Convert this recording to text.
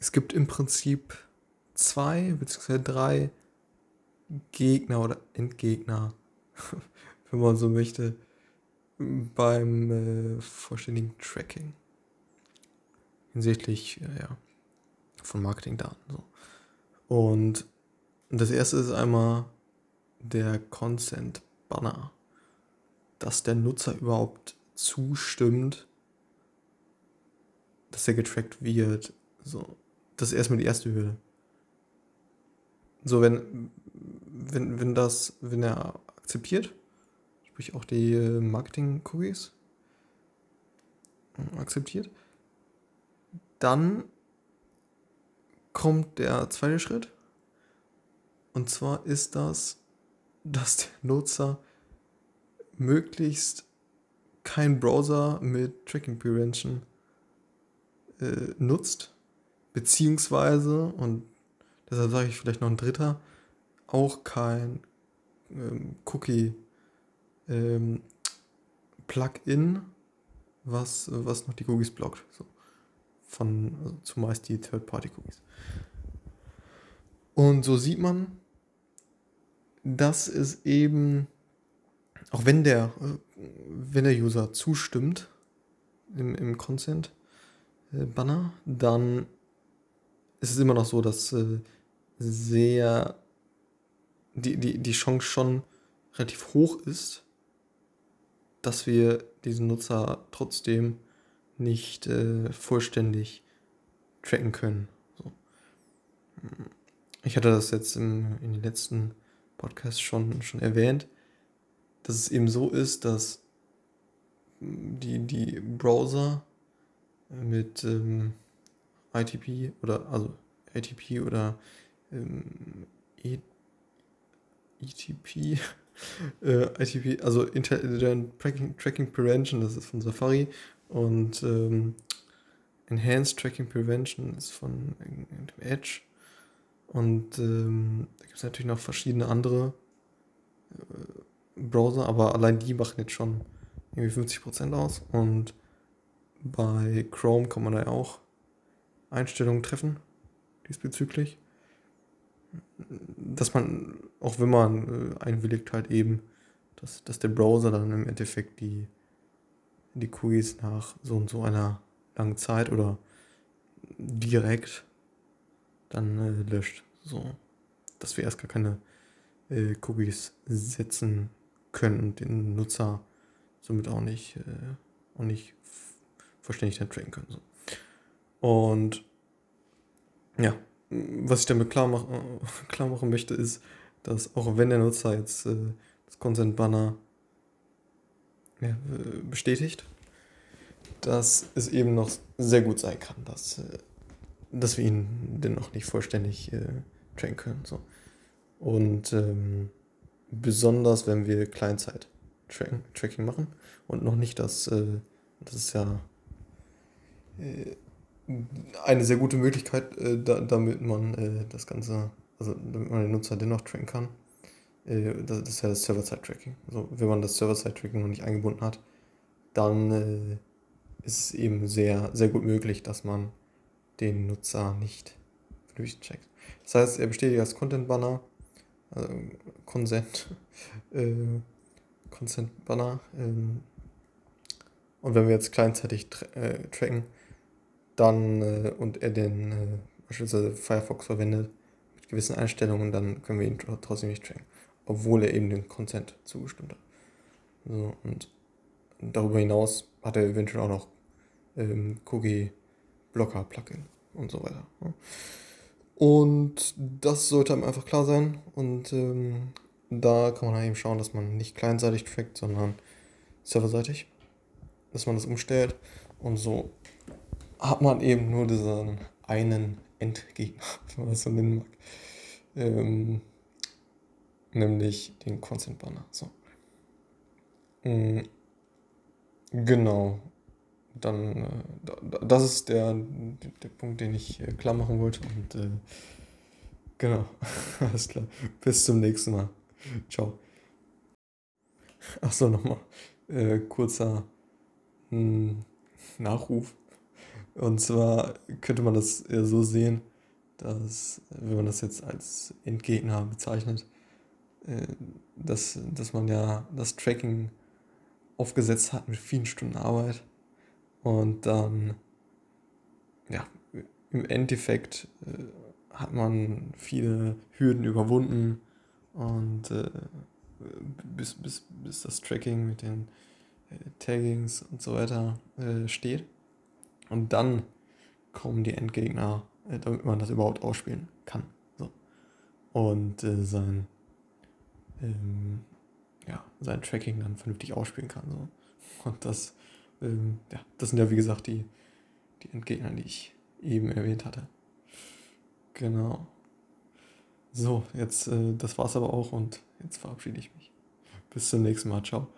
es gibt im Prinzip zwei bzw. drei Gegner oder Endgegner, wenn man so möchte, beim äh, vollständigen Tracking. Hinsichtlich äh, ja, von Marketingdaten. So. Und das erste ist einmal der Consent Banner. Dass der Nutzer überhaupt zustimmt, dass er getrackt wird. So. Das ist erstmal die erste Hürde. So, wenn, wenn, wenn das, wenn er akzeptiert, sprich auch die äh, Marketing-Cookies akzeptiert, dann kommt der zweite Schritt. Und zwar ist das, dass der Nutzer möglichst kein Browser mit Tracking Prevention äh, nutzt, beziehungsweise, und deshalb sage ich vielleicht noch ein dritter, auch kein ähm, Cookie ähm, Plugin, was, was noch die Cookies blockt. So. Von also zumeist die Third-Party-Cookies. Und so sieht man, dass es eben, auch wenn der, wenn der User zustimmt im, im Consent-Banner, dann ist es immer noch so, dass äh, sehr die, die, die Chance schon relativ hoch ist, dass wir diesen Nutzer trotzdem nicht äh, vollständig tracken können. So. Ich hatte das jetzt im, in den letzten Podcasts schon, schon erwähnt, dass es eben so ist, dass die, die Browser mit ähm, ITP oder also ATP oder ähm, e ETP, äh, ITP, also Intelligent Tracking, Tracking Prevention, das ist von Safari und ähm, Enhanced Tracking Prevention ist von Edge. Und ähm, da gibt es natürlich noch verschiedene andere äh, Browser, aber allein die machen jetzt schon irgendwie 50% aus. Und bei Chrome kann man da ja auch Einstellungen treffen diesbezüglich. Dass man, auch wenn man äh, einwilligt, halt eben, dass, dass der Browser dann im Endeffekt die, die Cookies nach so und so einer langen Zeit oder direkt dann äh, löscht. So, dass wir erst gar keine äh, Cookies setzen können und den Nutzer somit auch nicht, äh, auch nicht vollständig dann tracken können. So. Und ja, was ich damit klar, mach, klar machen möchte, ist, dass auch wenn der Nutzer jetzt äh, das Consent Banner ja, bestätigt, dass es eben noch sehr gut sein kann, dass, äh, dass wir ihn dennoch nicht vollständig äh, tracken können. So. Und ähm, besonders, wenn wir Kleinzeit-Tracking machen und noch nicht das, äh, das ist ja äh, eine sehr gute Möglichkeit, äh, da, damit man äh, das Ganze, also damit man den Nutzer dennoch tracken kann. Äh, das, ist ja das Server-Side-Tracking. Also wenn man das Server-Side-Tracking noch nicht eingebunden hat, dann äh, ist es eben sehr, sehr gut möglich, dass man den Nutzer nicht durchcheckt. Das heißt, er bestätigt als Content-Banner, also Consent, äh, Consent-Banner. Ähm, und wenn wir jetzt kleinzeitig tra äh, tracken, dann äh, und er den äh, beispielsweise Firefox verwendet mit gewissen Einstellungen, dann können wir ihn trotzdem nicht tracken, obwohl er eben den Consent zugestimmt hat. So, und darüber hinaus hat er eventuell auch noch ähm, Cookie Blocker Plugin und so weiter. Ja. Und das sollte einem einfach klar sein. Und ähm, da kann man eben schauen, dass man nicht kleinseitig trackt, sondern serverseitig. Dass man das umstellt. Und so hat man eben nur diesen einen Endgegner, wenn man das so nennen mag. Ähm, nämlich den Consent Banner. So. Mhm. Genau. Dann, äh, das ist der, der Punkt, den ich äh, klar machen wollte. Und äh, genau, alles klar. Bis zum nächsten Mal. Ciao. Achso, nochmal. Äh, kurzer mh, hm, Nachruf Und zwar könnte man das so sehen, dass, wenn man das jetzt als Endgegner bezeichnet, äh, dass, dass man ja das Tracking aufgesetzt hat mit vielen Stunden Arbeit und dann, ja, im Endeffekt äh, hat man viele Hürden überwunden und äh, bis, bis, bis das Tracking mit den Taggings und so weiter steht. Und dann kommen die Endgegner, äh, damit man das überhaupt ausspielen kann. So. Und äh, sein, ähm, ja, sein Tracking dann vernünftig ausspielen kann. So. Und das, ähm, ja, das sind ja wie gesagt die, die Endgegner, die ich eben erwähnt hatte. Genau. So, jetzt, äh, das war's aber auch und jetzt verabschiede ich mich. Bis zum nächsten Mal. Ciao.